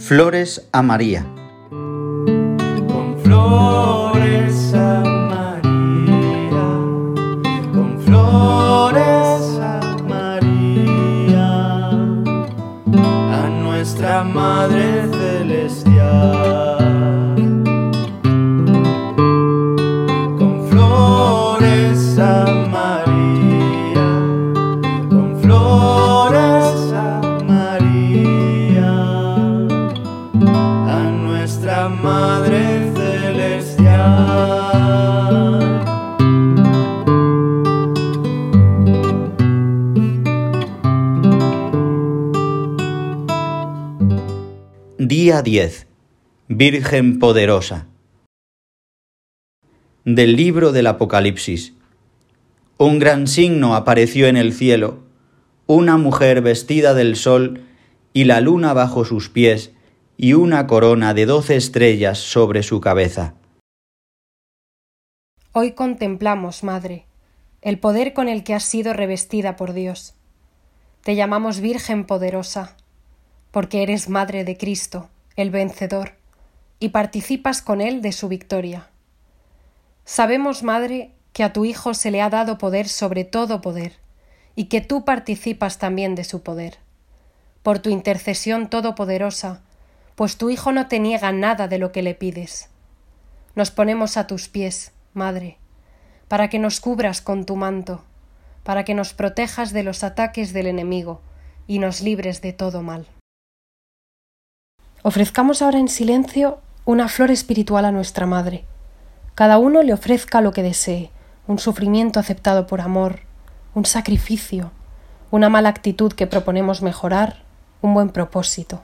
Flores a María. Con flores a María, con flores a María, a nuestra Madre Celestial. Madre Celestial. Día 10. Virgen poderosa. Del libro del Apocalipsis. Un gran signo apareció en el cielo, una mujer vestida del sol y la luna bajo sus pies y una corona de doce estrellas sobre su cabeza. Hoy contemplamos, Madre, el poder con el que has sido revestida por Dios. Te llamamos Virgen poderosa, porque eres Madre de Cristo, el vencedor, y participas con Él de su victoria. Sabemos, Madre, que a tu Hijo se le ha dado poder sobre todo poder, y que tú participas también de su poder. Por tu intercesión todopoderosa, pues tu Hijo no te niega nada de lo que le pides. Nos ponemos a tus pies, Madre, para que nos cubras con tu manto, para que nos protejas de los ataques del enemigo y nos libres de todo mal. Ofrezcamos ahora en silencio una flor espiritual a nuestra Madre. Cada uno le ofrezca lo que desee, un sufrimiento aceptado por amor, un sacrificio, una mala actitud que proponemos mejorar, un buen propósito.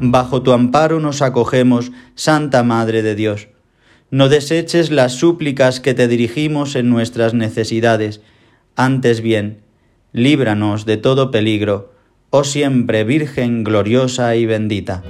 Bajo tu amparo nos acogemos, Santa Madre de Dios. No deseches las súplicas que te dirigimos en nuestras necesidades, antes bien, líbranos de todo peligro, oh siempre Virgen gloriosa y bendita.